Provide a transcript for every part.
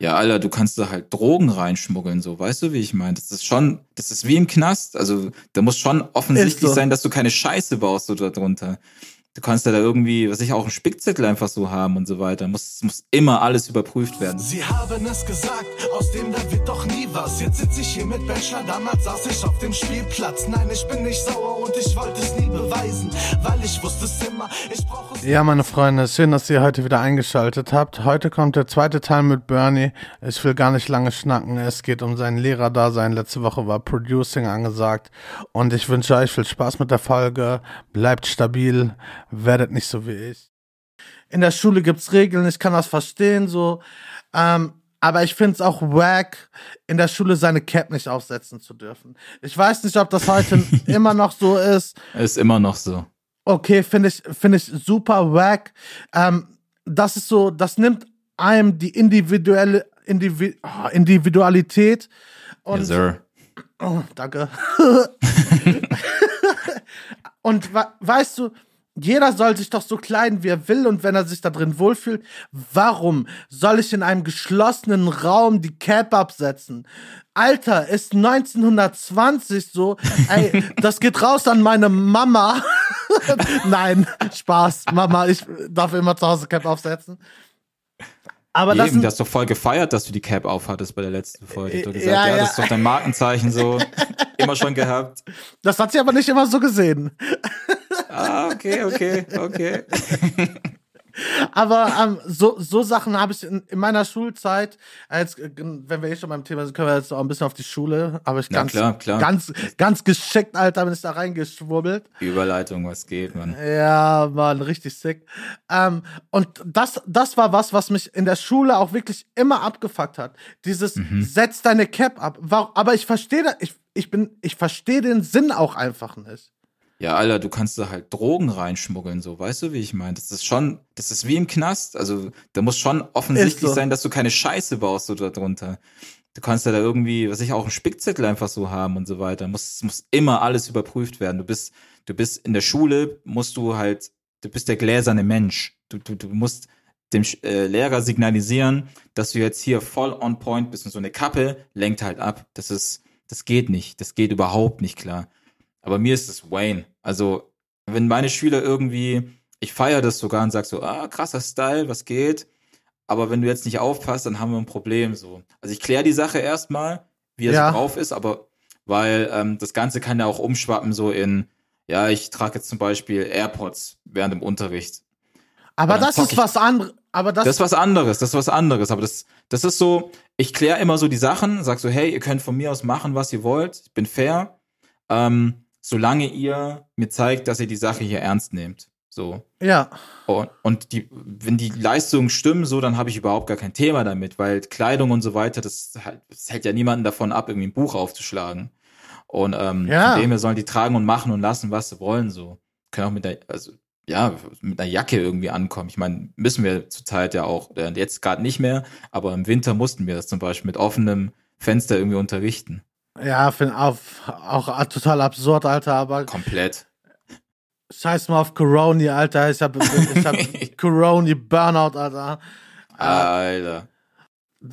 Ja, Alter, du kannst da halt Drogen reinschmuggeln, so, weißt du, wie ich meine? Das ist schon, das ist wie im Knast. Also, da muss schon offensichtlich so. sein, dass du keine Scheiße baust so darunter. Du kannst ja da irgendwie, was ich auch einen Spickzettel einfach so haben und so weiter. Muss, muss immer alles überprüft werden. Sie haben es gesagt, aus dem da wird doch was. Jetzt sitze ich hier mit Bachelor, damals saß ich auf dem Spielplatz. Nein, ich bin nicht sauer und ich wollte es nie beweisen, weil ich wusste es immer. Ich brauche. Ja, meine Freunde, schön, dass ihr heute wieder eingeschaltet habt. Heute kommt der zweite Teil mit Bernie. Ich will gar nicht lange schnacken. Es geht um sein Lehrerdasein. Letzte Woche war Producing angesagt. Und ich wünsche euch viel Spaß mit der Folge. Bleibt stabil werdet nicht so wie ich. In der Schule gibt's Regeln, ich kann das verstehen, so. Ähm, aber ich find's auch wack, in der Schule seine Cap nicht aufsetzen zu dürfen. Ich weiß nicht, ob das heute immer noch so ist. Ist immer noch so. Okay, finde ich, finde ich super wack. Ähm, das ist so, das nimmt einem die individuelle Individu oh, Individualität. Und, yes, sir. Oh, danke. und weißt du, jeder soll sich doch so kleiden, wie er will und wenn er sich da drin wohlfühlt. Warum soll ich in einem geschlossenen Raum die Cap absetzen? Alter, ist 1920 so. Ey, das geht raus an meine Mama. Nein, Spaß. Mama, ich darf immer zu Hause Cap aufsetzen. Aber das, Eben, das hast doch voll gefeiert, dass du die Cap aufhattest bei der letzten Folge. Du gesagt, ja, ja, ja, das ist doch dein Markenzeichen so. immer schon gehabt. Das hat sie aber nicht immer so gesehen. Ah, okay, okay, okay. Aber ähm, so, so Sachen habe ich in, in, meiner Schulzeit, als, wenn wir eh schon beim Thema sind, können wir jetzt auch ein bisschen auf die Schule, aber ich ganz, klar, klar. ganz, ganz geschickt, Alter, bin ich da reingeschwurbelt. Überleitung, was geht, Mann. Ja, Mann, richtig sick. Ähm, und das, das war was, was mich in der Schule auch wirklich immer abgefuckt hat. Dieses, mhm. setz deine Cap ab. Aber ich verstehe, ich, ich bin, ich verstehe den Sinn auch einfach nicht. Ja, Alter, du kannst da halt Drogen reinschmuggeln, so, weißt du, wie ich meine? Das ist schon, das ist wie im Knast. Also, da muss schon offensichtlich so. sein, dass du keine Scheiße baust so darunter. Du kannst ja da irgendwie, was ich auch einen Spickzettel einfach so haben und so weiter. Muss, muss immer alles überprüft werden. Du bist, du bist in der Schule, musst du halt, du bist der gläserne Mensch. Du, du, du musst dem äh, Lehrer signalisieren, dass du jetzt hier voll on point bist und so eine Kappe lenkt halt ab. Das ist, das geht nicht. Das geht überhaupt nicht klar. Aber mir ist es Wayne. Also, wenn meine Schüler irgendwie, ich feiere das sogar und sag so, ah, krasser Style, was geht? Aber wenn du jetzt nicht aufpasst, dann haben wir ein Problem so. Also ich kläre die Sache erstmal, wie er ja. so drauf ist, aber weil ähm, das Ganze kann ja auch umschwappen so in, ja, ich trage jetzt zum Beispiel AirPods während dem Unterricht. Aber das ist was anderes. Aber das, das ist was anderes, das ist was anderes. Aber das, das ist so, ich kläre immer so die Sachen, sag so, hey, ihr könnt von mir aus machen, was ihr wollt, ich bin fair. Ähm, solange ihr mir zeigt, dass ihr die Sache hier ernst nehmt. So. Ja. Und, und die, wenn die Leistungen stimmen, so, dann habe ich überhaupt gar kein Thema damit, weil Kleidung und so weiter, das, das hält ja niemanden davon ab, irgendwie ein Buch aufzuschlagen. Und ähm, ja. von dem her sollen die tragen und machen und lassen, was sie wollen. So. Können auch mit der, also ja, mit einer Jacke irgendwie ankommen. Ich meine, müssen wir zurzeit ja auch, äh, jetzt gerade nicht mehr, aber im Winter mussten wir das zum Beispiel mit offenem Fenster irgendwie unterrichten. Ja, finde auch, auch total absurd, Alter, aber. Komplett. Scheiß mal auf Corona, Alter. Ich hab, ich hab Corona Burnout, Alter. Alter.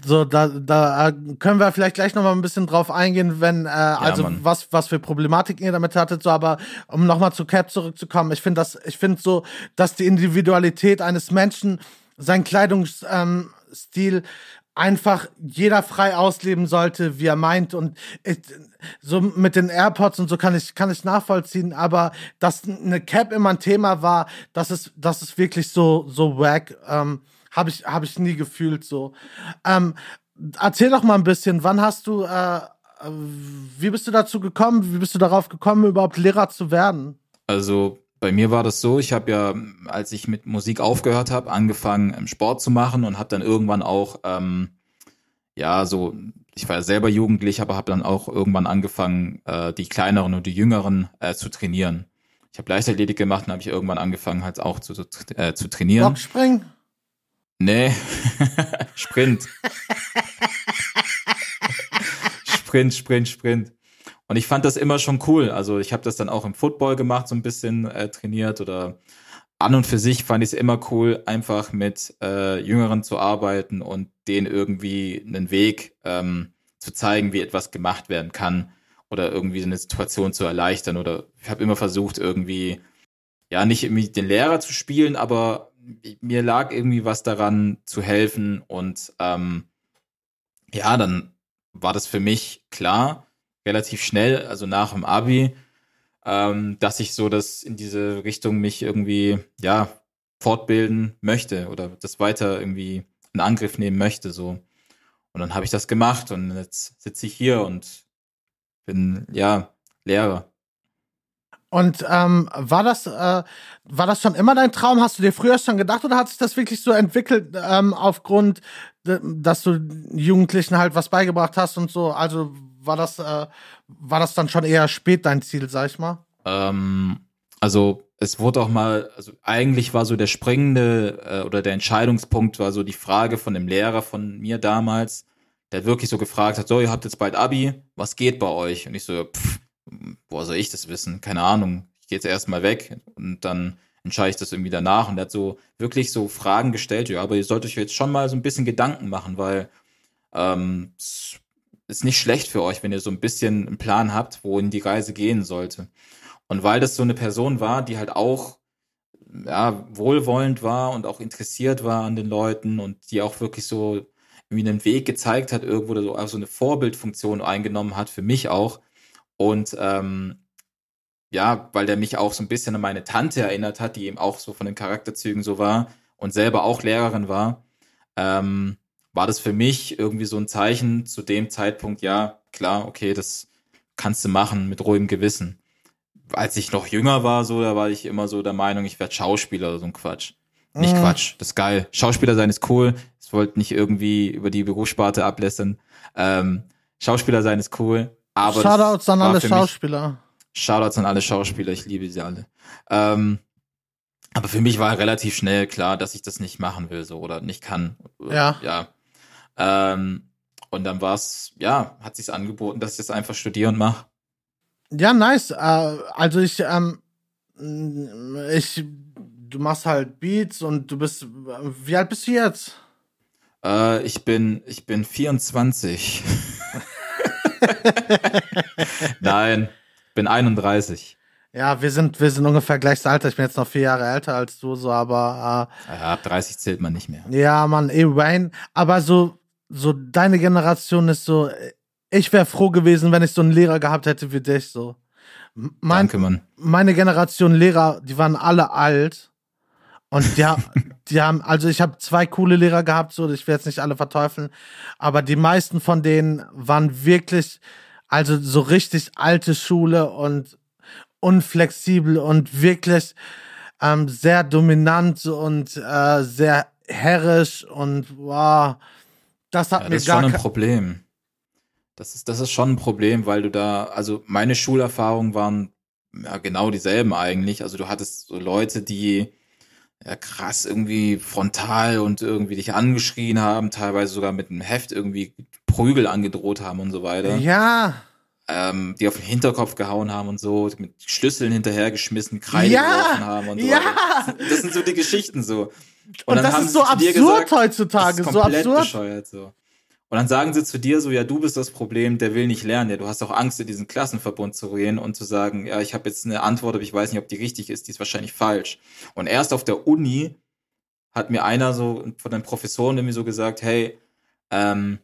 So, da, da können wir vielleicht gleich nochmal ein bisschen drauf eingehen, wenn, äh, ja, also Mann. was, was für Problematiken ihr damit hattet, so, aber um nochmal zu Cap zurückzukommen, ich finde das, ich finde so, dass die Individualität eines Menschen, sein Kleidungsstil ähm, einfach jeder frei ausleben sollte, wie er meint und ich, so mit den AirPods und so kann ich kann ich nachvollziehen, aber dass eine Cap immer ein Thema war, das ist das ist wirklich so so wack, ähm, habe ich habe ich nie gefühlt so. Ähm, erzähl doch mal ein bisschen, wann hast du äh, wie bist du dazu gekommen? Wie bist du darauf gekommen, überhaupt Lehrer zu werden? Also bei mir war das so, ich habe ja, als ich mit Musik aufgehört habe, angefangen ähm, Sport zu machen und habe dann irgendwann auch, ähm, ja, so, ich war ja selber jugendlich, aber habe dann auch irgendwann angefangen, äh, die kleineren und die jüngeren äh, zu trainieren. Ich habe Leichtathletik gemacht und habe ich irgendwann angefangen, halt auch zu, zu, äh, zu trainieren. Boxspringen? Nee, Sprint. Sprint, Sprint, Sprint. Und ich fand das immer schon cool. Also ich habe das dann auch im Football gemacht, so ein bisschen äh, trainiert oder an und für sich fand ich es immer cool, einfach mit äh, Jüngeren zu arbeiten und denen irgendwie einen Weg ähm, zu zeigen, wie etwas gemacht werden kann oder irgendwie eine Situation zu erleichtern. Oder ich habe immer versucht, irgendwie, ja, nicht irgendwie den Lehrer zu spielen, aber mir lag irgendwie was daran zu helfen und ähm, ja, dann war das für mich klar, relativ schnell, also nach dem Abi, ähm, dass ich so das in diese Richtung mich irgendwie, ja, fortbilden möchte oder das weiter irgendwie in Angriff nehmen möchte, so. Und dann habe ich das gemacht und jetzt sitze ich hier und bin, ja, Lehrer. Und ähm, war das äh, war das schon immer dein Traum? Hast du dir früher schon gedacht oder hat sich das wirklich so entwickelt ähm, aufgrund, dass du Jugendlichen halt was beigebracht hast und so? Also war das äh, war das dann schon eher spät dein Ziel, sag ich mal? Ähm, also es wurde auch mal, also eigentlich war so der springende äh, oder der Entscheidungspunkt war so die Frage von dem Lehrer von mir damals, der wirklich so gefragt hat, so ihr habt jetzt bald Abi, was geht bei euch? Und ich so, pff, woher soll ich das wissen? Keine Ahnung. Ich gehe jetzt erstmal weg und dann entscheide ich das irgendwie danach. Und er hat so wirklich so Fragen gestellt, ja, aber ihr solltet euch jetzt schon mal so ein bisschen Gedanken machen, weil ähm, es ist nicht schlecht für euch, wenn ihr so ein bisschen einen Plan habt, wohin die Reise gehen sollte. Und weil das so eine Person war, die halt auch ja, wohlwollend war und auch interessiert war an den Leuten und die auch wirklich so irgendwie einen Weg gezeigt hat, irgendwo so, also eine Vorbildfunktion eingenommen hat, für mich auch, und ähm, ja, weil der mich auch so ein bisschen an meine Tante erinnert hat, die eben auch so von den Charakterzügen so war und selber auch Lehrerin war, ähm, war das für mich irgendwie so ein Zeichen zu dem Zeitpunkt, ja, klar, okay, das kannst du machen mit ruhigem Gewissen. Als ich noch jünger war, so, da war ich immer so der Meinung, ich werde Schauspieler oder so ein Quatsch. Nicht mhm. Quatsch, das ist geil. Schauspieler sein ist cool. Ich wollte nicht irgendwie über die Berufssparte ablässern. Ähm, Schauspieler sein ist cool. Aber Shoutouts an alle Schauspieler. Shoutouts an alle Schauspieler, ich liebe sie alle. Ähm, aber für mich war relativ schnell klar, dass ich das nicht machen will, so oder nicht kann. Ja. Ja. Ähm, und dann war es, ja, hat sich angeboten, dass ich das einfach studiere und mache. Ja, nice. Äh, also ich, ähm, ich, du machst halt Beats und du bist, wie alt bist du jetzt? Äh, ich bin, ich bin 24. Nein, bin 31. Ja, wir sind, wir sind ungefähr gleiches Alter. Ich bin jetzt noch vier Jahre älter als du, so, aber. Äh, ja, ab 30 zählt man nicht mehr. Ja, man, eh, Wayne. Aber so, so deine Generation ist so. Ich wäre froh gewesen, wenn ich so einen Lehrer gehabt hätte wie dich, so. Mein, Danke, Mann. Meine Generation Lehrer, die waren alle alt. Und die, die haben, also ich habe zwei coole Lehrer gehabt, so ich will jetzt nicht alle verteufeln, aber die meisten von denen waren wirklich, also so richtig alte Schule und unflexibel und wirklich ähm, sehr dominant und äh, sehr herrisch und wow, das hat ja, mir das ist gar schon ein Problem. Das ist, das ist schon ein Problem, weil du da, also meine Schulerfahrungen waren ja genau dieselben eigentlich. Also du hattest so Leute, die ja, krass irgendwie frontal und irgendwie dich angeschrien haben, teilweise sogar mit einem Heft irgendwie Prügel angedroht haben und so weiter. Ja. Ähm, die auf den Hinterkopf gehauen haben und so, mit Schlüsseln hinterhergeschmissen, Kreide ja, geworfen haben und so. Ja. Weiter. Das sind so die Geschichten so. Und, und das ist so absurd gesagt, heutzutage, so absurd. Bescheuert, so. Und dann sagen sie zu dir so, ja, du bist das Problem, der will nicht lernen. Ja, du hast auch Angst, in diesen Klassenverbund zu gehen und zu sagen, ja, ich habe jetzt eine Antwort, aber ich weiß nicht, ob die richtig ist, die ist wahrscheinlich falsch. Und erst auf der Uni hat mir einer so von den Professoren irgendwie so gesagt, hey, ähm,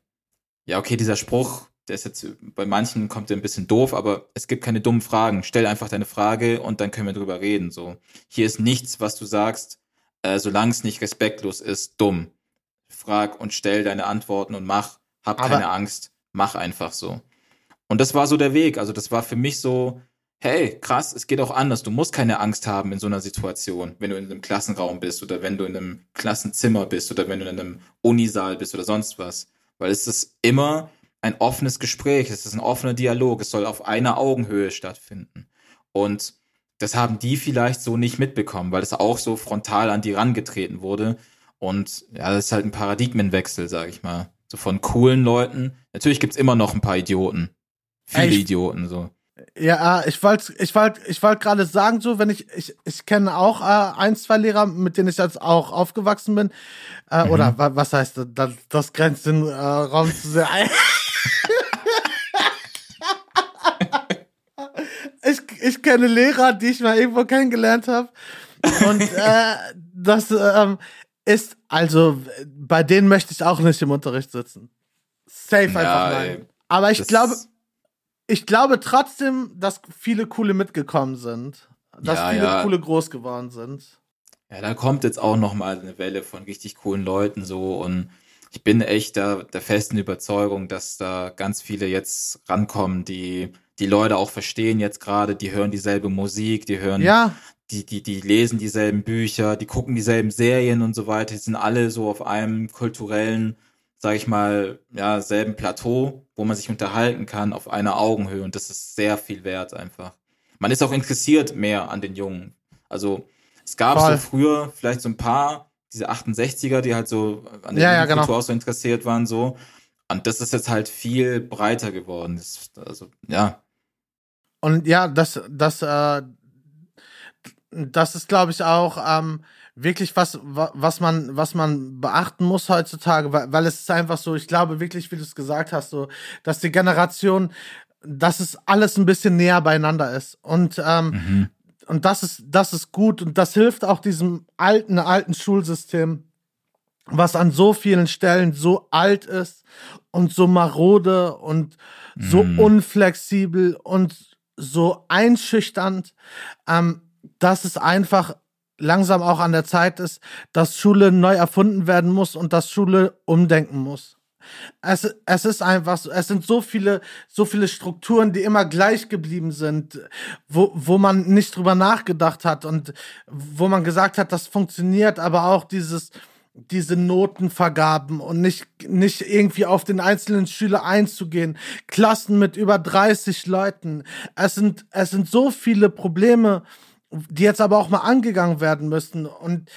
ja, okay, dieser Spruch, der ist jetzt bei manchen kommt der ein bisschen doof, aber es gibt keine dummen Fragen. Stell einfach deine Frage und dann können wir drüber reden. So, hier ist nichts, was du sagst, äh, solange es nicht respektlos ist, dumm frag und stell deine Antworten und mach, hab Aber keine Angst, mach einfach so. Und das war so der Weg. Also das war für mich so, hey, krass, es geht auch anders. Du musst keine Angst haben in so einer Situation, wenn du in einem Klassenraum bist oder wenn du in einem Klassenzimmer bist oder wenn du in einem Unisaal bist oder sonst was. Weil es ist immer ein offenes Gespräch, es ist ein offener Dialog, es soll auf einer Augenhöhe stattfinden. Und das haben die vielleicht so nicht mitbekommen, weil es auch so frontal an die rangetreten wurde. Und ja, das ist halt ein Paradigmenwechsel, sag ich mal. So von coolen Leuten. Natürlich gibt's immer noch ein paar Idioten. Viele ich, Idioten, so. Ja, ich wollte ich wollt, ich wollt gerade sagen, so, wenn ich, ich, ich kenne auch äh, ein, zwei Lehrer, mit denen ich jetzt auch aufgewachsen bin. Äh, mhm. Oder was heißt das? Das grenzt den äh, Raum zu sehr ein. ich, ich kenne Lehrer, die ich mal irgendwo kennengelernt habe. Und äh, das ähm, ist, also, bei denen möchte ich auch nicht im Unterricht sitzen. Safe einfach ja, nein. Aber ich glaube, ich glaube trotzdem, dass viele coole mitgekommen sind. Dass ja, viele ja. coole groß geworden sind. Ja, da kommt jetzt auch noch mal eine Welle von richtig coolen Leuten so und ich bin echt der, der festen Überzeugung, dass da ganz viele jetzt rankommen, die die Leute auch verstehen jetzt gerade, die hören dieselbe Musik, die hören, ja. Die, die, die lesen dieselben Bücher, die gucken dieselben Serien und so weiter, die sind alle so auf einem kulturellen sage ich mal, ja, selben Plateau, wo man sich unterhalten kann auf einer Augenhöhe und das ist sehr viel wert einfach. Man ist auch interessiert mehr an den Jungen. Also es gab Voll. so früher vielleicht so ein paar, diese 68er, die halt so an der ja, ja, genau. Kultur auch so interessiert waren, so. Und das ist jetzt halt viel breiter geworden. Das, also, ja. Und ja, das, das, äh, das ist, glaube ich, auch, ähm, wirklich was, was man, was man beachten muss heutzutage, weil, weil es ist einfach so, ich glaube wirklich, wie du es gesagt hast, so, dass die Generation, dass es alles ein bisschen näher beieinander ist. Und, ähm, mhm. und das ist, das ist gut und das hilft auch diesem alten, alten Schulsystem, was an so vielen Stellen so alt ist und so marode und so mhm. unflexibel und so einschüchternd, ähm, dass es einfach langsam auch an der Zeit ist, dass Schule neu erfunden werden muss und dass Schule umdenken muss. Es, es ist einfach so, es sind so viele, so viele Strukturen, die immer gleich geblieben sind, wo, wo man nicht drüber nachgedacht hat und wo man gesagt hat, das funktioniert, aber auch dieses, diese Notenvergaben und nicht, nicht irgendwie auf den einzelnen Schüler einzugehen. Klassen mit über 30 Leuten. Es sind, es sind so viele Probleme, die jetzt aber auch mal angegangen werden müssen. Und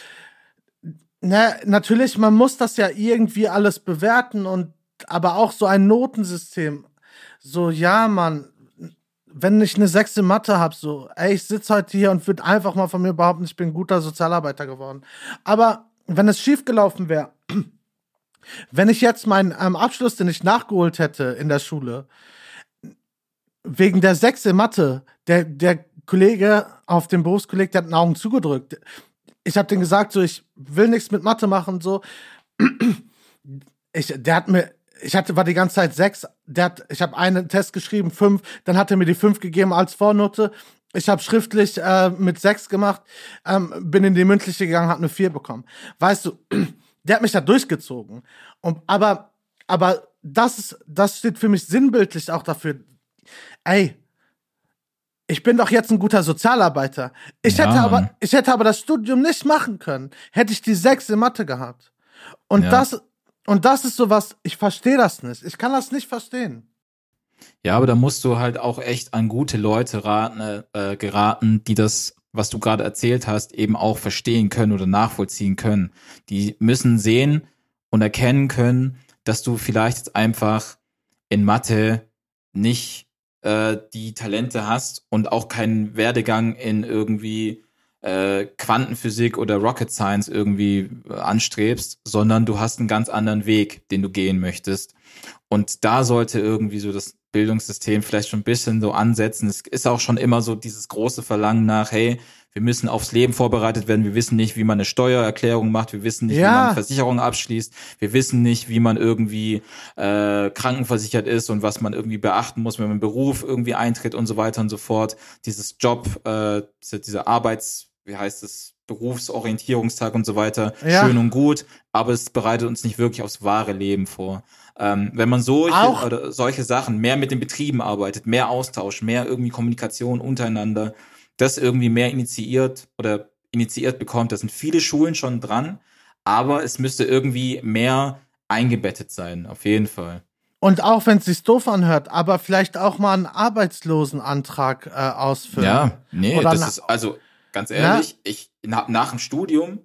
na, ne, natürlich, man muss das ja irgendwie alles bewerten und aber auch so ein Notensystem. So, ja, Mann, wenn ich eine sechste Mathe habe, so, ey, ich sitze heute hier und würde einfach mal von mir behaupten, ich bin ein guter Sozialarbeiter geworden. Aber wenn es schiefgelaufen wäre, wenn ich jetzt meinen ähm, Abschluss, den ich nachgeholt hätte in der Schule, wegen der sechste Mathe, der, der Kollege auf dem Berufskolleg, der hat den Augen zugedrückt. Ich habe den gesagt, so, ich will nichts mit Mathe machen, so. Ich, der hat mir, ich hatte, war die ganze Zeit sechs, der hat, ich habe einen Test geschrieben, fünf, dann hat er mir die fünf gegeben als Vornote. Ich habe schriftlich äh, mit sechs gemacht, ähm, bin in die mündliche gegangen, habe eine vier bekommen. Weißt du, der hat mich da durchgezogen. Und, aber, aber das das steht für mich sinnbildlich auch dafür. Ey, ich bin doch jetzt ein guter Sozialarbeiter. Ich ja. hätte aber, ich hätte aber das Studium nicht machen können, hätte ich die sechs in Mathe gehabt. Und ja. das, und das ist sowas, ich verstehe das nicht. Ich kann das nicht verstehen. Ja, aber da musst du halt auch echt an gute Leute raten, äh, geraten, die das, was du gerade erzählt hast, eben auch verstehen können oder nachvollziehen können. Die müssen sehen und erkennen können, dass du vielleicht einfach in Mathe nicht äh, die Talente hast und auch keinen Werdegang in irgendwie äh, Quantenphysik oder Rocket Science irgendwie äh, anstrebst, sondern du hast einen ganz anderen Weg, den du gehen möchtest. Und da sollte irgendwie so das Bildungssystem vielleicht schon ein bisschen so ansetzen. Es ist auch schon immer so dieses große Verlangen nach, hey, wir müssen aufs Leben vorbereitet werden. Wir wissen nicht, wie man eine Steuererklärung macht. Wir wissen nicht, ja. wie man eine Versicherung abschließt. Wir wissen nicht, wie man irgendwie äh, krankenversichert ist und was man irgendwie beachten muss, wenn man Beruf irgendwie eintritt und so weiter und so fort. Dieses Job, äh, diese, diese Arbeits, wie heißt es, Berufsorientierungstag und so weiter, ja. schön und gut, aber es bereitet uns nicht wirklich aufs wahre Leben vor. Ähm, wenn man solche, oder solche Sachen mehr mit den Betrieben arbeitet, mehr Austausch, mehr irgendwie Kommunikation untereinander, das irgendwie mehr initiiert oder initiiert bekommt. Da sind viele Schulen schon dran, aber es müsste irgendwie mehr eingebettet sein, auf jeden Fall. Und auch wenn es sich doof anhört, aber vielleicht auch mal einen Arbeitslosenantrag äh, ausfüllen. Ja, nee, Oder das ist, also ganz ehrlich, na? ich nach, nach dem Studium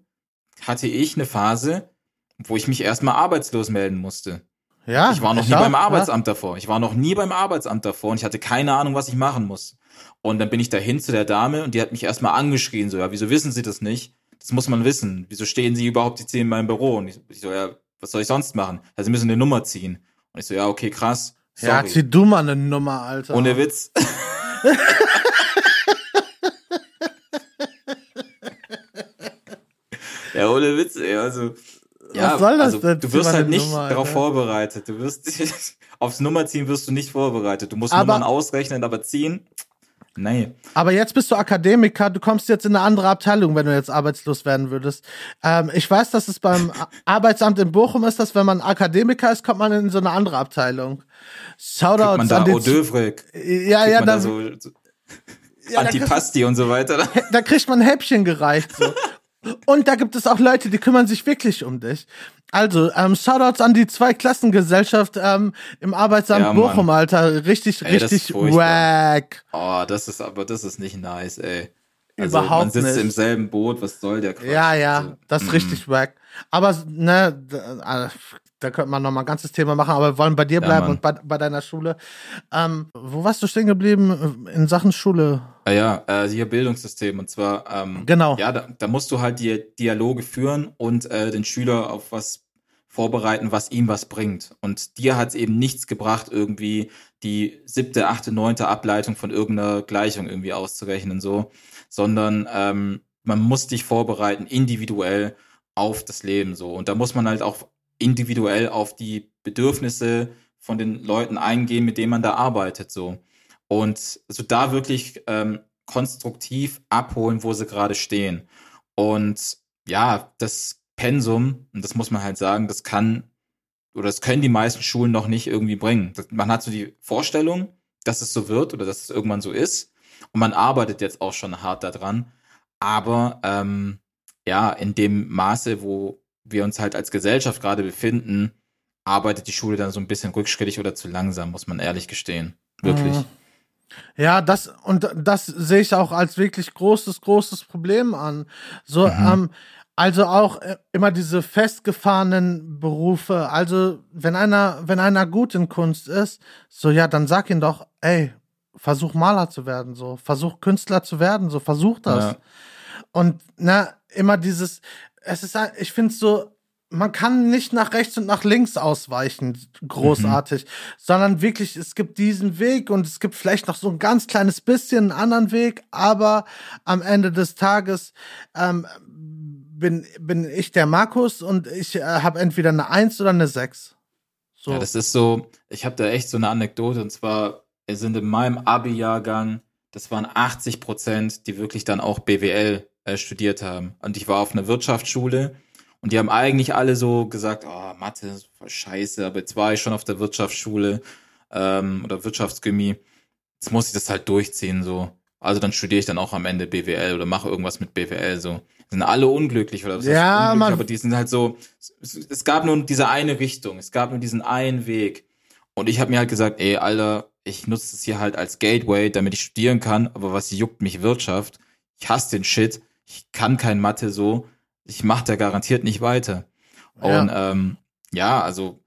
hatte ich eine Phase, wo ich mich erstmal arbeitslos melden musste. Ja. Ich war noch ich nie auch, beim Arbeitsamt ja. davor. Ich war noch nie beim Arbeitsamt davor und ich hatte keine Ahnung, was ich machen muss. Und dann bin ich dahin zu der Dame und die hat mich erstmal angeschrien, so, ja, wieso wissen Sie das nicht? Das muss man wissen. Wieso stehen Sie überhaupt jetzt hier in meinem Büro? Und ich, so, ja, was soll ich sonst machen? Also, Sie müssen eine Nummer ziehen. Und ich so, ja, okay, krass. Sorry. Ja, zieh du mal eine Nummer, Alter. Ohne Witz. ja, ohne Witz, ey, also. Ja, Was soll das also, denn? Du wirst halt nicht Nummer, darauf Alter? vorbereitet. Du wirst aufs Nummerziehen wirst du nicht vorbereitet. Du musst aber, Nummern ausrechnen, aber ziehen. Nee. Aber jetzt bist du Akademiker, du kommst jetzt in eine andere Abteilung, wenn du jetzt arbeitslos werden würdest. Ähm, ich weiß, dass es beim Arbeitsamt in Bochum ist, dass wenn man Akademiker ist, kommt man in so eine andere Abteilung. Shoutouts man da an den Ja, ja, da, so, so ja, Antipasti und so weiter. Da kriegt man Häppchen gereicht. So. Und da gibt es auch Leute, die kümmern sich wirklich um dich. Also, ähm, Shoutouts an die Zweiklassengesellschaft ähm, im Arbeitsamt ja, Bochum, Alter. Richtig, ey, richtig wack. Oh, das ist aber, das ist nicht nice, ey. Also, Überhaupt. Man sitzt nicht. im selben Boot, was soll der Quatsch? Ja, ja, also, das ist mm. richtig wack. Aber, ne, äh, da könnte man noch mal ein ganzes Thema machen, aber wir wollen bei dir bleiben ja, und bei, bei, deiner Schule. Ähm, wo warst du stehen geblieben in Sachen Schule? Ah ja, äh, hier Bildungssystem und zwar ähm, genau. Ja, da, da, musst du halt die Dialoge führen und äh, den Schüler auf was vorbereiten, was ihm was bringt. Und dir hat es eben nichts gebracht, irgendwie die siebte, achte, neunte Ableitung von irgendeiner Gleichung irgendwie auszurechnen, so, sondern ähm, man muss dich vorbereiten, individuell auf das Leben so. Und da muss man halt auch individuell auf die Bedürfnisse von den Leuten eingehen, mit denen man da arbeitet, so. Und so da wirklich ähm, konstruktiv abholen, wo sie gerade stehen. Und ja, das Pensum, und das muss man halt sagen, das kann oder das können die meisten Schulen noch nicht irgendwie bringen. Man hat so die Vorstellung, dass es so wird oder dass es irgendwann so ist. Und man arbeitet jetzt auch schon hart daran. Aber ähm, ja, in dem Maße, wo wir uns halt als Gesellschaft gerade befinden, arbeitet die Schule dann so ein bisschen rückschrittig oder zu langsam, muss man ehrlich gestehen. Wirklich. Mhm. Ja, das und das sehe ich auch als wirklich großes, großes Problem an. So, mhm. ähm, also auch äh, immer diese festgefahrenen Berufe. Also, wenn einer, wenn einer gut in Kunst ist, so ja, dann sag ihn doch, ey, versuch Maler zu werden, so, versuch Künstler zu werden, so, versuch das. Ja. Und na, immer dieses, es ist, ich finde so, man kann nicht nach rechts und nach links ausweichen, großartig, mhm. sondern wirklich, es gibt diesen Weg und es gibt vielleicht noch so ein ganz kleines bisschen einen anderen Weg, aber am Ende des Tages ähm, bin, bin ich der Markus und ich äh, habe entweder eine Eins oder eine Sechs. So. Ja, das ist so, ich habe da echt so eine Anekdote und zwar sind in meinem Abi-Jahrgang, das waren 80 Prozent, die wirklich dann auch BWL äh, studiert haben. Und ich war auf einer Wirtschaftsschule und die haben eigentlich alle so gesagt, oh, Mathe ist voll scheiße, aber jetzt war ich schon auf der Wirtschaftsschule ähm, oder Wirtschaftsgymie. Jetzt muss ich das halt durchziehen, so. Also dann studiere ich dann auch am Ende BWL oder mache irgendwas mit BWL, so. Sind alle unglücklich oder was ja, man aber die sind halt so, es gab nur diese eine Richtung, es gab nur diesen einen Weg. Und ich habe mir halt gesagt, ey, Alter, ich nutze das hier halt als Gateway, damit ich studieren kann, aber was juckt mich Wirtschaft? Ich hasse den Shit ich kann kein Mathe so, ich mache da garantiert nicht weiter. Und ja. Ähm, ja, also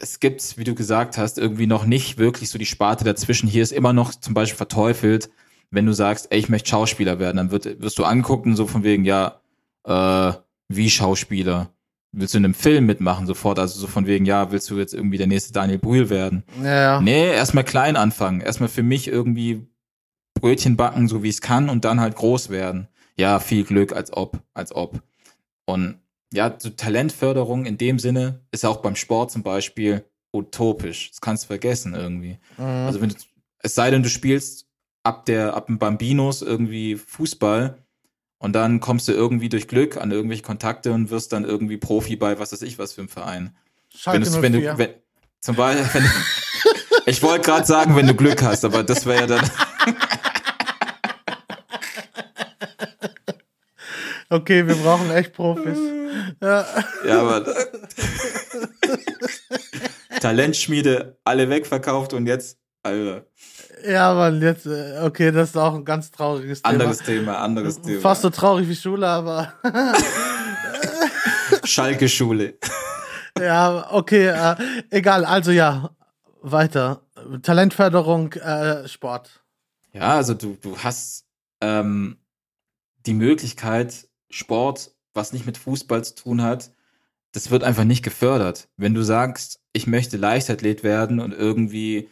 es gibt, wie du gesagt hast, irgendwie noch nicht wirklich so die Sparte dazwischen. Hier ist immer noch zum Beispiel verteufelt, wenn du sagst, ey, ich möchte Schauspieler werden, dann wird, wirst du angucken, so von wegen, ja, äh, wie Schauspieler? Willst du in einem Film mitmachen sofort? Also so von wegen, ja, willst du jetzt irgendwie der nächste Daniel Brühl werden? Ja. Nee, erstmal klein anfangen. Erstmal für mich irgendwie Brötchen backen, so wie ich es kann, und dann halt groß werden ja, viel Glück, als ob, als ob. Und ja, so Talentförderung in dem Sinne ist auch beim Sport zum Beispiel utopisch. Das kannst du vergessen irgendwie. Mhm. Also wenn du, es sei denn, du spielst ab der, ab dem Bambinos irgendwie Fußball und dann kommst du irgendwie durch Glück an irgendwelche Kontakte und wirst dann irgendwie Profi bei was weiß ich was für einem Verein. Schalke wenn, du, wenn du, wenn, zum Beispiel, wenn, ich wollte gerade sagen, wenn du Glück hast, aber das wäre ja dann. Okay, wir brauchen echt Profis. Ja, ja aber Talentschmiede alle wegverkauft und jetzt, Alter. Ja, Mann, jetzt, äh, okay, das ist auch ein ganz trauriges Thema. Anderes Thema, anderes Thema. Fast so traurig wie Schule, aber. Schalke Schule. ja, okay, äh, egal. Also ja, weiter. Talentförderung, äh, Sport. Ja, also du, du hast ähm, die Möglichkeit, Sport, was nicht mit Fußball zu tun hat, das wird einfach nicht gefördert. Wenn du sagst, ich möchte Leichtathlet werden und irgendwie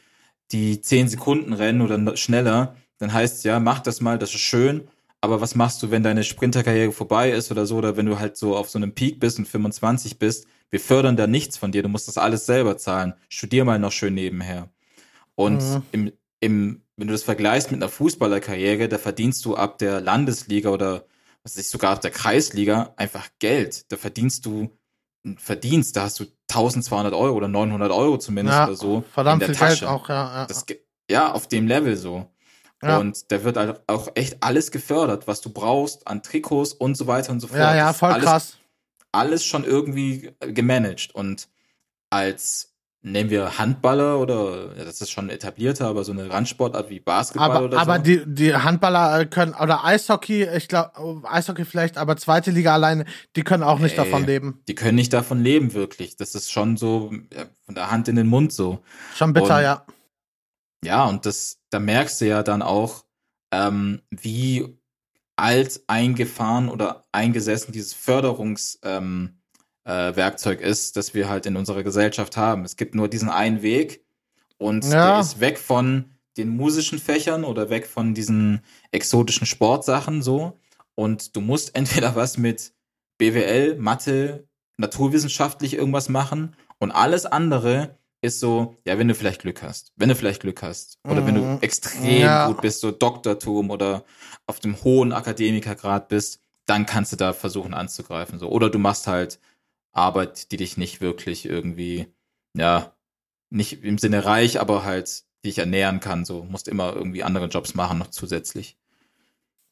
die 10 Sekunden rennen oder schneller, dann heißt ja, mach das mal, das ist schön, aber was machst du, wenn deine Sprinterkarriere vorbei ist oder so, oder wenn du halt so auf so einem Peak bist und 25 bist? Wir fördern da nichts von dir, du musst das alles selber zahlen. Studier mal noch schön nebenher. Und mhm. im, im, wenn du das vergleichst mit einer Fußballerkarriere, da verdienst du ab der Landesliga oder was weiß ich, sogar ab der Kreisliga einfach Geld. Da verdienst du verdienst, da hast du 1200 Euro oder 900 Euro zumindest ja, oder so. Verdammt viel Tasche. Geld auch, ja. Ja. Das, ja, auf dem Level so. Ja. Und da wird halt auch echt alles gefördert, was du brauchst an Trikots und so weiter und so fort. Ja, ja, voll alles, krass. Alles schon irgendwie gemanagt. Und als nehmen wir Handballer oder ja, das ist schon etablierter, aber so eine Randsportart wie Basketball aber, oder aber so. Aber die, die Handballer können, oder Eishockey, ich glaube, Eishockey vielleicht, aber zweite Liga alleine, die können auch nicht hey, davon leben. Die können nicht davon leben, wirklich. Das ist schon so ja, von der Hand in den Mund so. Schon bitter, und, ja. Ja, und das, da merkst du ja dann auch, ähm, wie alt eingefahren oder eingesessen dieses Förderungs, ähm, äh, Werkzeug ist, das wir halt in unserer Gesellschaft haben. Es gibt nur diesen einen Weg und ja. der ist weg von den musischen Fächern oder weg von diesen exotischen Sportsachen so. Und du musst entweder was mit BWL, Mathe, naturwissenschaftlich irgendwas machen und alles andere ist so, ja, wenn du vielleicht Glück hast, wenn du vielleicht Glück hast oder mhm. wenn du mhm. extrem ja. gut bist, so Doktortum oder auf dem hohen Akademikergrad bist, dann kannst du da versuchen anzugreifen so oder du machst halt Arbeit, die dich nicht wirklich irgendwie, ja, nicht im Sinne reich, aber halt dich ernähren kann. So, musst immer irgendwie andere Jobs machen noch zusätzlich.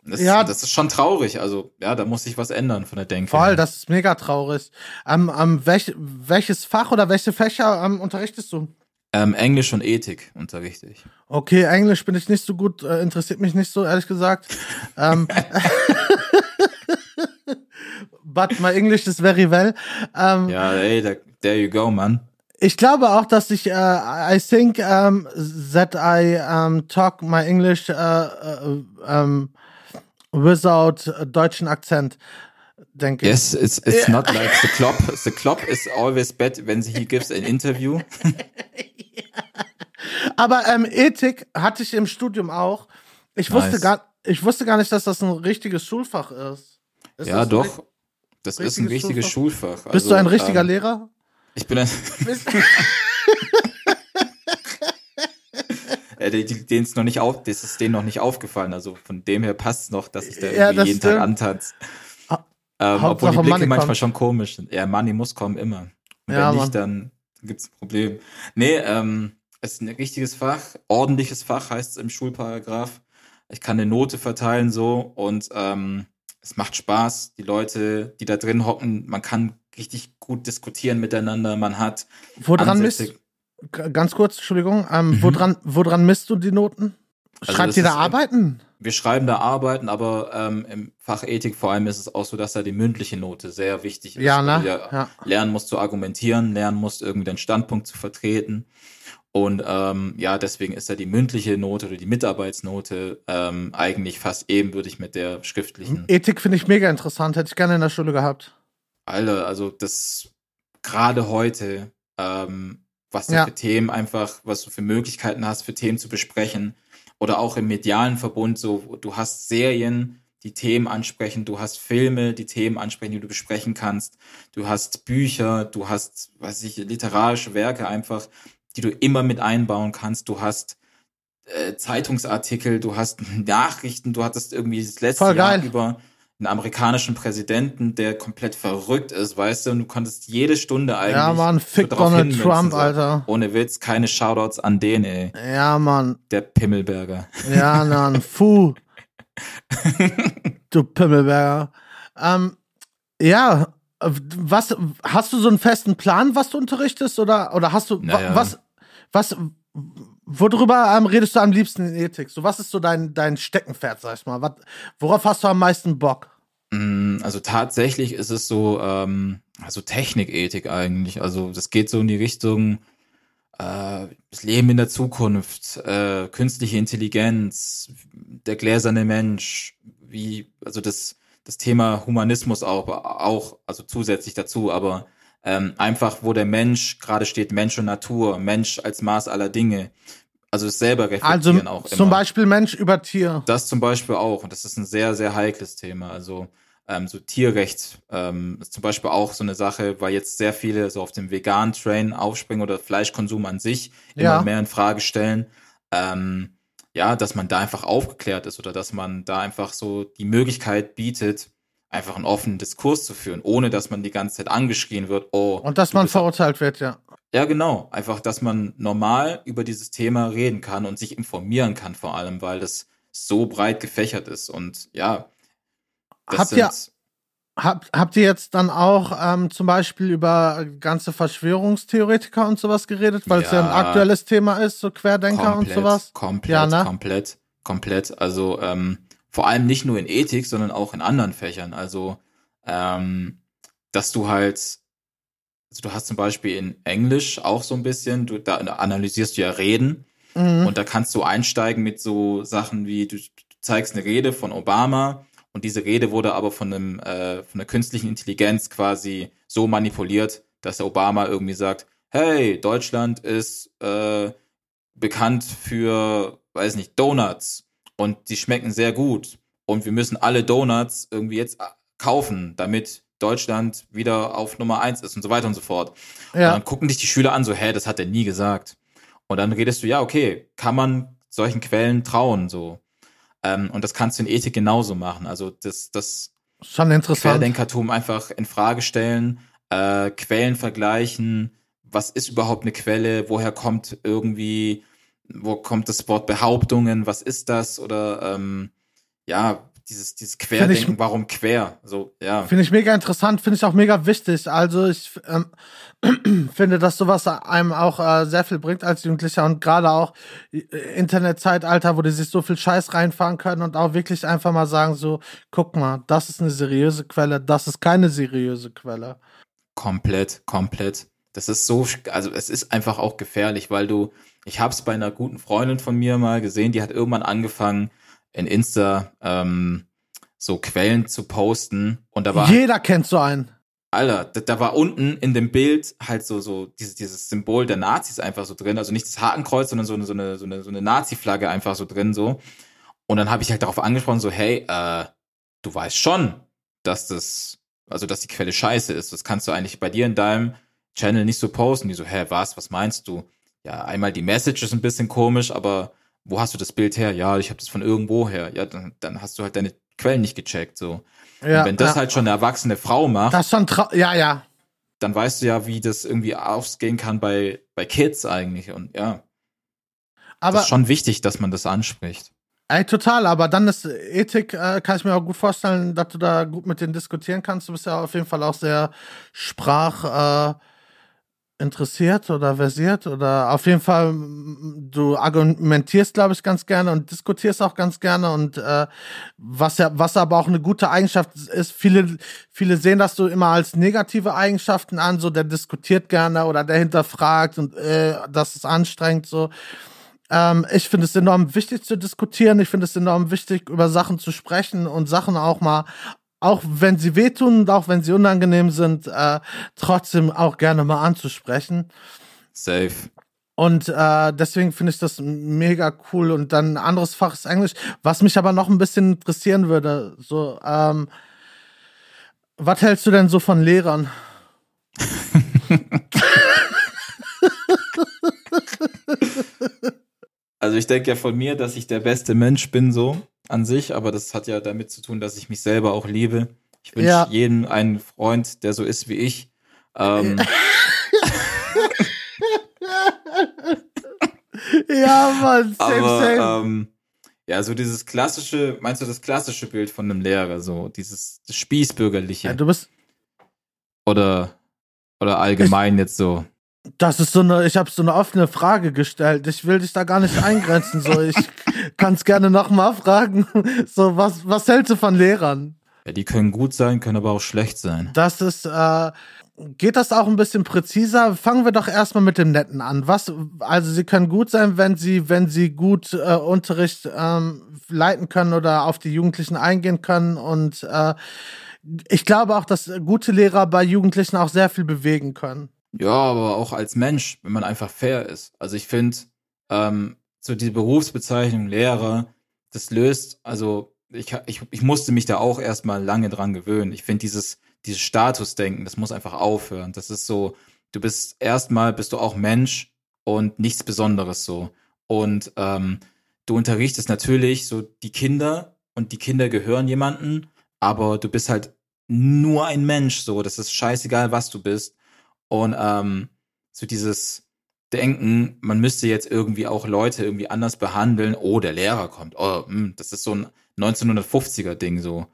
Das, ja, das ist schon traurig. Also, ja, da muss sich was ändern von der Denke. Voll, das ist mega traurig. Ähm, ähm, welch, welches Fach oder welche Fächer ähm, unterrichtest du? Ähm, Englisch und Ethik unterrichte ich. Okay, Englisch bin ich nicht so gut, äh, interessiert mich nicht so, ehrlich gesagt. ähm, but my English is very well. Um, ja, ey, there you go, man. Ich glaube auch, dass ich, uh, I think um, that I um, talk my English uh, uh, um, without a deutschen Akzent. Denke yes, it's it's yeah. not like the Klopp. The Klopp is always bad when he gives an interview. Aber ähm, Ethik hatte ich im Studium auch. Ich nice. wusste gar, ich wusste gar nicht, dass das ein richtiges Schulfach ist. ist ja, doch. Das ist ein richtiges Schulfach. Schulfach. Bist du ein also, richtiger ähm, Lehrer? Ich bin ein. äh, denen ist noch nicht auf, das ist denen noch nicht aufgefallen. Also von dem her passt es noch, dass ich da ja, irgendwie jeden stimmt. Tag antanze. Ähm, obwohl die Blicke Money manchmal kommt. schon komisch sind. Ja, Money muss kommen immer. Und ja, wenn nicht, dann gibt's ein Problem. Nee, ähm, es ist ein richtiges Fach, ordentliches Fach heißt es im Schulparagraph. Ich kann eine Note verteilen so und ähm, es macht Spaß. Die Leute, die da drin hocken, man kann richtig gut diskutieren miteinander. Man hat. Woran misst, ganz kurz, Entschuldigung, ähm, mhm. woran, woran misst du die Noten? Also Schreibt also ihr da Arbeiten? Wir schreiben da Arbeiten, aber ähm, im Fach Ethik vor allem ist es auch so, dass da die mündliche Note sehr wichtig ist. Ja, ne? Ja, ja. Lernen musst zu argumentieren, lernen musst irgendwie deinen Standpunkt zu vertreten. Und ähm, ja, deswegen ist ja die mündliche Note oder die Mitarbeitsnote ähm, eigentlich fast ebenbürtig mit der schriftlichen. Ethik finde ich mega interessant, hätte ich gerne in der Schule gehabt. Alter, also das gerade heute, ähm, was du ja. für Themen einfach, was du für Möglichkeiten hast, für Themen zu besprechen. Oder auch im medialen Verbund, so du hast Serien, die Themen ansprechen, du hast Filme, die Themen ansprechen, die du besprechen kannst, du hast Bücher, du hast, weiß ich, literarische Werke einfach, die du immer mit einbauen kannst. Du hast äh, Zeitungsartikel, du hast Nachrichten, du hattest irgendwie das letzte Jahr über einen amerikanischen Präsidenten, der komplett verrückt ist, weißt du, und du konntest jede Stunde eigentlich. Ja, Mann, fick Donald Trump, Alter. Ohne Witz, keine Shoutouts an den, ey. Ja, Mann. Der Pimmelberger. Ja, Mann, fu. du Pimmelberger. Ähm, ja, was, hast du so einen festen Plan, was du unterrichtest, oder, oder hast du, naja. was, was, worüber ähm, redest du am liebsten in Ethik? So, was ist so dein, dein Steckenpferd, sag ich mal? Was, worauf hast du am meisten Bock? Mm, also tatsächlich ist es so, ähm, also Technikethik eigentlich. Also das geht so in die Richtung, äh, das Leben in der Zukunft, äh, künstliche Intelligenz, der gläserne Mensch, wie, also das, das Thema Humanismus auch, auch, also zusätzlich dazu, aber ähm, einfach, wo der Mensch gerade steht, Mensch und Natur, Mensch als Maß aller Dinge. Also es selber reflektieren also, auch immer. Zum Beispiel Mensch über Tier. Das zum Beispiel auch. Und das ist ein sehr, sehr heikles Thema. Also ähm, so Tierrecht ähm, ist zum Beispiel auch so eine Sache, weil jetzt sehr viele so auf dem veganen Train aufspringen oder Fleischkonsum an sich immer ja. mehr in Frage stellen. Ähm, ja, dass man da einfach aufgeklärt ist oder dass man da einfach so die Möglichkeit bietet, einfach einen offenen Diskurs zu führen, ohne dass man die ganze Zeit angeschrien wird. Oh, und dass man verurteilt wird, ja. Ja, genau. Einfach, dass man normal über dieses Thema reden kann und sich informieren kann, vor allem, weil das so breit gefächert ist. Und ja, habt ihr, habt, habt ihr jetzt dann auch ähm, zum Beispiel über ganze Verschwörungstheoretiker und sowas geredet, weil es ja, ja ein aktuelles Thema ist, so Querdenker komplett, und sowas? Komplett, ja, ne? komplett, komplett. Also ähm, vor allem nicht nur in Ethik, sondern auch in anderen Fächern. Also, ähm, dass du halt, also du hast zum Beispiel in Englisch auch so ein bisschen, du, da analysierst du ja Reden mhm. und da kannst du einsteigen mit so Sachen wie, du, du zeigst eine Rede von Obama und diese Rede wurde aber von einem äh, von der künstlichen Intelligenz quasi so manipuliert, dass der Obama irgendwie sagt, hey, Deutschland ist äh, bekannt für, weiß nicht, Donuts und die schmecken sehr gut und wir müssen alle Donuts irgendwie jetzt kaufen, damit Deutschland wieder auf Nummer eins ist und so weiter und so fort. Ja. Und dann gucken dich die Schüler an, so, hä, das hat er nie gesagt. Und dann redest du, ja, okay, kann man solchen Quellen trauen, so. Ähm, und das kannst du in Ethik genauso machen. Also das, das Schon interessant. Querdenkertum einfach in Frage stellen, äh, Quellen vergleichen, was ist überhaupt eine Quelle, woher kommt irgendwie, wo kommt das Wort Behauptungen, was ist das? Oder ähm, ja, dieses, dieses Querdenken, ich, warum quer? So, ja. Finde ich mega interessant, finde ich auch mega wichtig. Also ich ähm, finde, dass sowas einem auch äh, sehr viel bringt als Jugendlicher und gerade auch äh, Internetzeitalter, wo die sich so viel Scheiß reinfahren können und auch wirklich einfach mal sagen so, guck mal, das ist eine seriöse Quelle, das ist keine seriöse Quelle. Komplett, komplett. Das ist so, also es ist einfach auch gefährlich, weil du, ich habe es bei einer guten Freundin von mir mal gesehen, die hat irgendwann angefangen, in Insta ähm, so Quellen zu posten und da war jeder kennt so einen. Alter, da, da, war unten in dem Bild halt so so dieses, dieses Symbol der Nazis einfach so drin, also nicht das Hakenkreuz, sondern so eine so eine so eine, so eine Nazi-Flagge einfach so drin so. Und dann habe ich halt darauf angesprochen so, hey, äh, du weißt schon, dass das also dass die Quelle scheiße ist. Das kannst du eigentlich bei dir in deinem Channel nicht so posten. Die so, hä, was, was meinst du? Ja, einmal die Message ist ein bisschen komisch, aber wo hast du das Bild her? Ja, ich habe das von irgendwo her. Ja, dann, dann hast du halt deine Quellen nicht gecheckt. So. Ja, und wenn das ja. halt schon eine erwachsene Frau macht, das schon ja, ja. Dann weißt du ja, wie das irgendwie ausgehen kann bei, bei Kids eigentlich. Und ja. Aber das ist schon wichtig, dass man das anspricht. Ey, total, aber dann ist Ethik, äh, kann ich mir auch gut vorstellen, dass du da gut mit denen diskutieren kannst. Du bist ja auf jeden Fall auch sehr sprach, äh, interessiert oder versiert oder auf jeden Fall, du argumentierst, glaube ich, ganz gerne und diskutierst auch ganz gerne und äh, was ja, was aber auch eine gute Eigenschaft ist, viele, viele sehen das so immer als negative Eigenschaften an, so der diskutiert gerne oder der hinterfragt und äh, das ist anstrengend so. Ähm, ich finde es enorm wichtig zu diskutieren. Ich finde es enorm wichtig, über Sachen zu sprechen und Sachen auch mal auch wenn sie wehtun und auch wenn sie unangenehm sind, äh, trotzdem auch gerne mal anzusprechen. Safe. Und äh, deswegen finde ich das mega cool. Und dann ein anderes Fach ist Englisch. Was mich aber noch ein bisschen interessieren würde, so, ähm, was hältst du denn so von Lehrern? also ich denke ja von mir, dass ich der beste Mensch bin so an sich, aber das hat ja damit zu tun, dass ich mich selber auch liebe. Ich wünsche ja. jedem einen Freund, der so ist wie ich. Ähm, ja, Mann, same, aber, same. Ähm, ja, so dieses klassische, meinst du das klassische Bild von einem Lehrer, so dieses Spießbürgerliche? Ja, du bist. Oder, oder allgemein ich, jetzt so. Das ist so eine, ich habe so eine offene Frage gestellt. Ich will dich da gar nicht eingrenzen. So, ich kann es gerne nochmal fragen. So, was, was hältst du von Lehrern? Ja, die können gut sein, können aber auch schlecht sein. Das ist, äh, geht das auch ein bisschen präziser? Fangen wir doch erstmal mit dem Netten an. Was, also sie können gut sein, wenn sie, wenn sie gut äh, Unterricht ähm, leiten können oder auf die Jugendlichen eingehen können. Und äh, ich glaube auch, dass gute Lehrer bei Jugendlichen auch sehr viel bewegen können. Ja, aber auch als Mensch, wenn man einfach fair ist. Also ich finde, ähm, so die Berufsbezeichnung Lehrer, das löst, also ich, ich, ich musste mich da auch erstmal lange dran gewöhnen. Ich finde dieses dieses Statusdenken, das muss einfach aufhören. Das ist so, du bist erstmal bist du auch Mensch und nichts Besonderes so. Und ähm, du unterrichtest natürlich so die Kinder und die Kinder gehören jemanden, aber du bist halt nur ein Mensch so. Das ist scheißegal, was du bist. Und ähm, so dieses Denken, man müsste jetzt irgendwie auch Leute irgendwie anders behandeln. Oh, der Lehrer kommt. Oh, mh, hm, das ist so ein 1950er Ding so.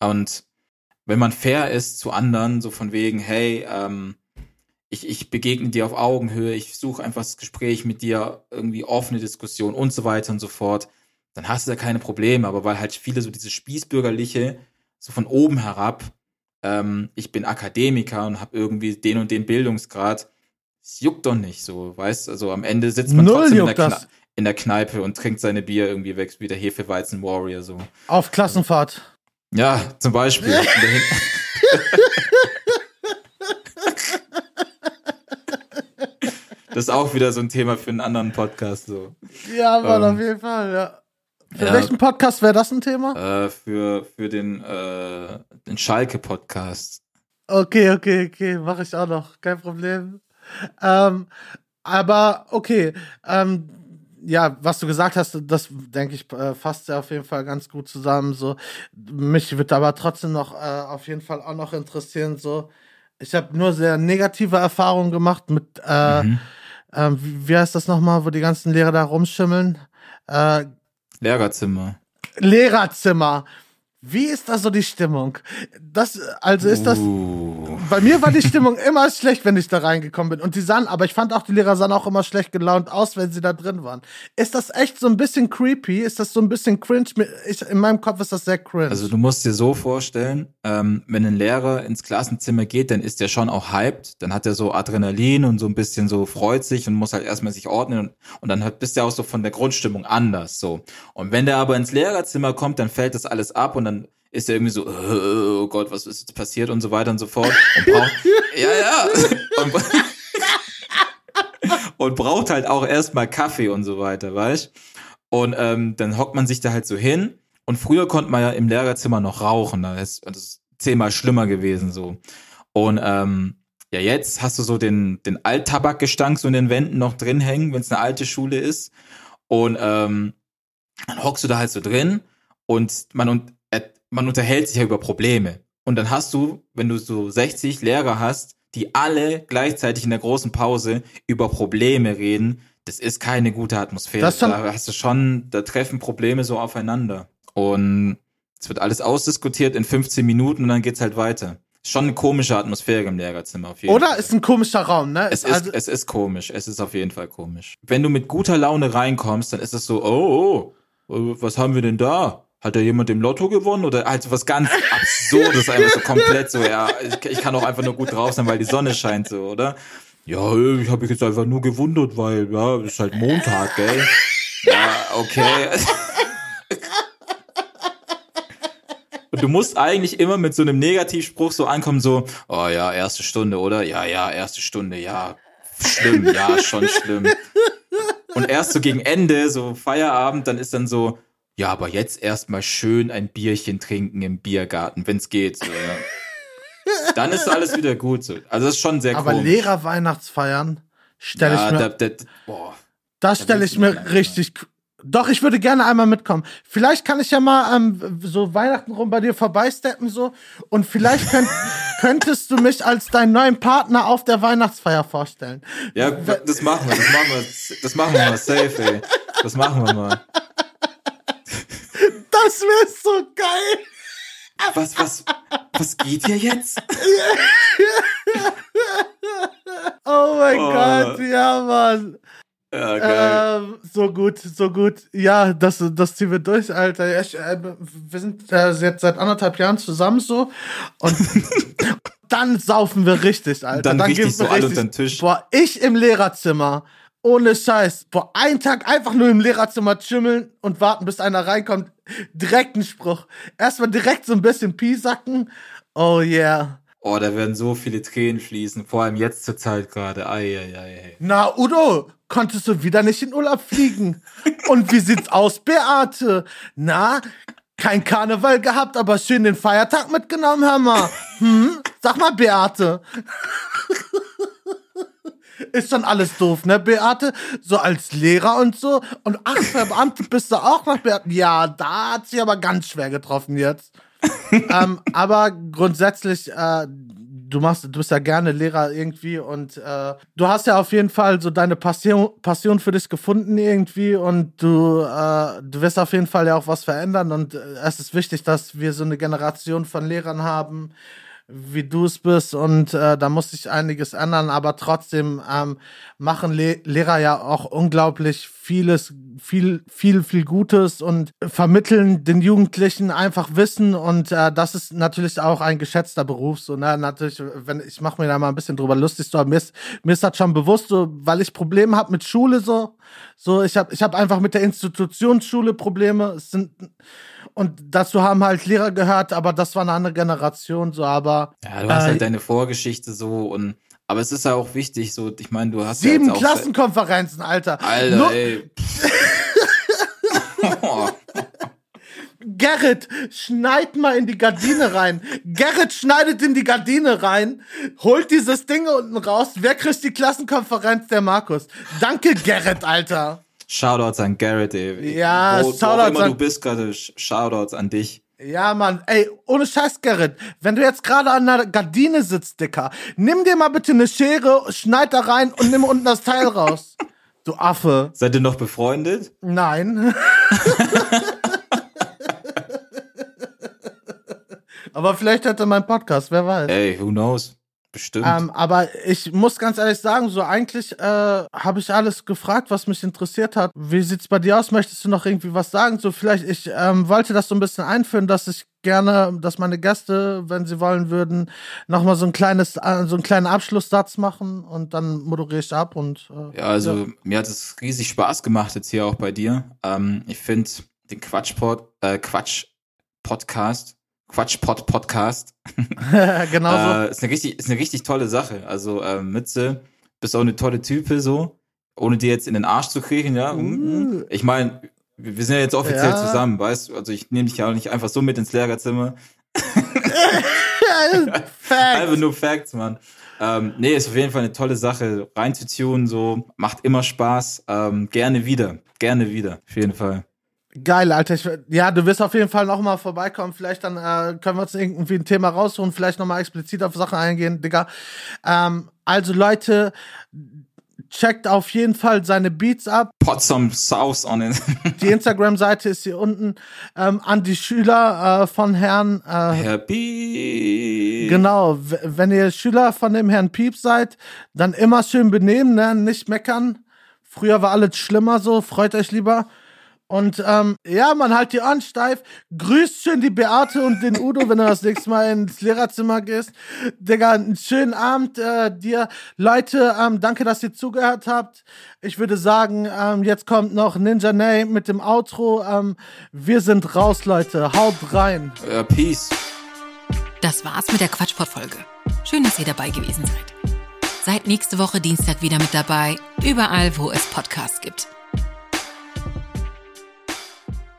Und wenn man fair ist zu anderen, so von wegen, hey, ähm, ich, ich begegne dir auf Augenhöhe, ich suche einfach das Gespräch mit dir, irgendwie offene Diskussion und so weiter und so fort, dann hast du da keine Probleme. Aber weil halt viele so diese Spießbürgerliche, so von oben herab, ähm, ich bin Akademiker und habe irgendwie den und den Bildungsgrad, es juckt doch nicht so, weißt Also am Ende sitzt man Null trotzdem in der, in der, Kneipe und trinkt seine Bier irgendwie weg, wie der Hefeweizen-Warrior so. Auf Klassenfahrt. Ja, zum Beispiel. das ist auch wieder so ein Thema für einen anderen Podcast. So. Ja, Mann, ähm, auf jeden Fall, ja. Für ja, welchen Podcast wäre das ein Thema? Äh, für, für den, äh, den Schalke-Podcast. Okay, okay, okay, mache ich auch noch, kein Problem. Ähm, aber okay, ähm, ja, was du gesagt hast, das denke ich äh, fasst ja auf jeden Fall ganz gut zusammen. So, mich wird aber trotzdem noch äh, auf jeden Fall auch noch interessieren. So, ich habe nur sehr negative Erfahrungen gemacht mit, äh, mhm. äh, wie, wie heißt das nochmal, wo die ganzen Lehrer da rumschimmeln? Lehrerzimmer. Lehrerzimmer. Wie ist da so die Stimmung? Das, also ist das. Uh. Bei mir war die Stimmung immer schlecht, wenn ich da reingekommen bin. Und die sahen, aber ich fand auch, die Lehrer sahen auch immer schlecht gelaunt aus, wenn sie da drin waren. Ist das echt so ein bisschen creepy? Ist das so ein bisschen cringe? Ich, in meinem Kopf ist das sehr cringe. Also du musst dir so vorstellen, ähm, wenn ein Lehrer ins Klassenzimmer geht, dann ist der schon auch hyped. Dann hat er so Adrenalin und so ein bisschen so freut sich und muss halt erstmal sich ordnen. Und, und dann hat, bist du auch so von der Grundstimmung anders. so. Und wenn der aber ins Lehrerzimmer kommt, dann fällt das alles ab und dann ist er irgendwie so, oh Gott, was ist jetzt passiert und so weiter und so fort. Und braucht, ja, ja. Und, und braucht halt auch erstmal Kaffee und so weiter, weißt Und ähm, dann hockt man sich da halt so hin. Und früher konnte man ja im Lehrerzimmer noch rauchen. Das ist, zehnmal schlimmer gewesen so. Und ähm, ja, jetzt hast du so den, den Alttabakgestank so in den Wänden noch drin hängen, wenn es eine alte Schule ist. Und ähm, dann hockst du da halt so drin und man und man unterhält sich ja über Probleme. Und dann hast du, wenn du so 60 Lehrer hast, die alle gleichzeitig in der großen Pause über Probleme reden, das ist keine gute Atmosphäre. da hast du schon, da treffen Probleme so aufeinander. Und es wird alles ausdiskutiert in 15 Minuten und dann geht's halt weiter. Schon eine komische Atmosphäre im Lehrerzimmer auf jeden Oder Fall. ist ein komischer Raum, ne? Es ist, also es ist komisch. Es ist auf jeden Fall komisch. Wenn du mit guter Laune reinkommst, dann ist es so, oh, oh, was haben wir denn da? Hat da jemand im Lotto gewonnen oder halt was ganz absurdes, einfach so komplett so, ja, ich, ich, kann auch einfach nur gut drauf sein, weil die Sonne scheint so, oder? Ja, ich habe mich jetzt einfach nur gewundert, weil, ja, es ist halt Montag, gell? Ja, okay. Und du musst eigentlich immer mit so einem Negativspruch so ankommen, so, oh ja, erste Stunde, oder? Ja, ja, erste Stunde, ja, schlimm, ja, schon schlimm. Und erst so gegen Ende, so Feierabend, dann ist dann so, ja, aber jetzt erstmal schön ein Bierchen trinken im Biergarten, wenn es geht. So, ja. Dann ist alles wieder gut. So. Also das ist schon sehr Aber komisch. Lehrer-Weihnachtsfeiern stelle ja, ich mir. Da, da, boah, das stelle ich mir richtig. Doch, ich würde gerne einmal mitkommen. Vielleicht kann ich ja mal ähm, so Weihnachten rum bei dir vorbeisteppen so und vielleicht könnt, könntest du mich als deinen neuen Partner auf der Weihnachtsfeier vorstellen. Ja, das machen wir, das machen wir, das machen wir mal safe, ey. Das machen wir mal. Das wäre so geil. Was, was, was geht hier jetzt? oh mein oh. Gott, ja, Mann. Ja, geil. Ähm, so gut, so gut. Ja, das, das ziehen wir durch, Alter. Ich, äh, wir sind äh, jetzt seit anderthalb Jahren zusammen so. Und dann saufen wir richtig, Alter. Dann, dann richtig so alle unter den Tisch. Boah, ich im Lehrerzimmer. Ohne Scheiß. Boah, einen Tag einfach nur im Lehrerzimmer chimmeln und warten, bis einer reinkommt. Direkt ein Spruch. Erstmal direkt so ein bisschen piesacken. Oh yeah. Oh, da werden so viele Tränen fließen, vor allem jetzt zur Zeit gerade. Ei, Na, Udo, konntest du wieder nicht in Urlaub fliegen? Und wie sieht's aus, Beate? Na, kein Karneval gehabt, aber schön den Feiertag mitgenommen, mal. Hm? Sag mal, Beate. Ist dann alles doof, ne, Beate? So als Lehrer und so. Und ach, Verbeamtet bist du auch noch, Beate? Ja, da hat sie aber ganz schwer getroffen jetzt. ähm, aber grundsätzlich, äh, du machst, du bist ja gerne Lehrer irgendwie und äh, du hast ja auf jeden Fall so deine Passion, Passion für dich gefunden irgendwie und du, äh, du wirst auf jeden Fall ja auch was verändern und äh, es ist wichtig, dass wir so eine Generation von Lehrern haben, wie du es bist und äh, da muss sich einiges ändern, aber trotzdem ähm, machen Le Lehrer ja auch unglaublich vieles, viel, viel, viel Gutes und vermitteln den Jugendlichen einfach Wissen und äh, das ist natürlich auch ein geschätzter Beruf. So, ne? Natürlich, wenn ich mache mir da mal ein bisschen drüber lustig, so, mir ist, mir ist das schon bewusst, so, weil ich Probleme habe mit Schule, so, so ich habe ich hab einfach mit der Institutionsschule Probleme. Es sind und dazu haben halt Lehrer gehört, aber das war eine andere Generation, so, aber. Ja, du hast halt äh, halt deine Vorgeschichte so und. Aber es ist ja auch wichtig, so, ich meine, du hast sieben ja Klassenkonferenzen, Alter. Alter, Nur ey. Gerrit, schneid mal in die Gardine rein. Gerrit schneidet in die Gardine rein, holt dieses Ding unten raus. Wer kriegt die Klassenkonferenz? Der Markus. Danke, Gerrit, Alter. Shoutouts an Garrett, ey. Ja, wo, Shoutouts wo auch immer an du bist gerade, Shoutouts an dich. Ja, Mann, ey, ohne Scheiß, Gerrit, wenn du jetzt gerade an der Gardine sitzt, Dicker, nimm dir mal bitte eine Schere, schneid da rein und nimm unten das Teil raus. Du Affe. Seid ihr noch befreundet? Nein. Aber vielleicht hätte mein Podcast, wer weiß. Ey, who knows? Bestimmt. Ähm, aber ich muss ganz ehrlich sagen, so eigentlich äh, habe ich alles gefragt, was mich interessiert hat. Wie sieht's bei dir aus? Möchtest du noch irgendwie was sagen? So vielleicht, ich ähm, wollte das so ein bisschen einführen, dass ich gerne, dass meine Gäste, wenn sie wollen würden, nochmal so ein kleines, äh, so einen kleinen Abschlusssatz machen und dann moderiere ich ab und äh, Ja, also ja. mir hat es riesig Spaß gemacht jetzt hier auch bei dir. Ähm, ich finde den Quatschpod, äh, Quatsch Podcast Quatschpot Podcast. genau so. Äh, ist, eine richtig, ist eine richtig tolle Sache. Also äh, Mütze, bist auch eine tolle Type so. Ohne dir jetzt in den Arsch zu kriegen, ja. Uh. Ich meine, wir sind ja jetzt offiziell ja. zusammen, weißt du? Also ich nehme dich ja auch nicht einfach so mit ins Lehrerzimmer. einfach nur Facts, Mann. Ähm, nee, ist auf jeden Fall eine tolle Sache, reinzutunen, so, macht immer Spaß. Ähm, gerne wieder, gerne wieder, auf jeden Fall. Geil, Alter. Ich, ja, du wirst auf jeden Fall noch mal vorbeikommen. Vielleicht dann äh, können wir uns irgendwie ein Thema rausholen, vielleicht noch mal explizit auf Sachen eingehen, Digga. Ähm, also Leute, checkt auf jeden Fall seine Beats ab. Pot some sauce on it. die Instagram-Seite ist hier unten. Ähm, an die Schüler äh, von Herrn äh, Herr Piep. Genau, wenn ihr Schüler von dem Herrn Piep seid, dann immer schön benehmen, ne? nicht meckern. Früher war alles schlimmer so, freut euch lieber. Und ähm, ja, man halt die Ohren steif. Grüßt schön die Beate und den Udo, wenn du das nächste Mal ins Lehrerzimmer gehst. Digga, einen schönen Abend äh, dir. Leute, ähm, danke, dass ihr zugehört habt. Ich würde sagen, ähm, jetzt kommt noch Ninja Nay mit dem Outro. Ähm, wir sind raus, Leute. Haut rein. Uh, peace. Das war's mit der Quatschport-Folge. Schön, dass ihr dabei gewesen seid. Seid nächste Woche Dienstag wieder mit dabei, überall, wo es Podcasts gibt.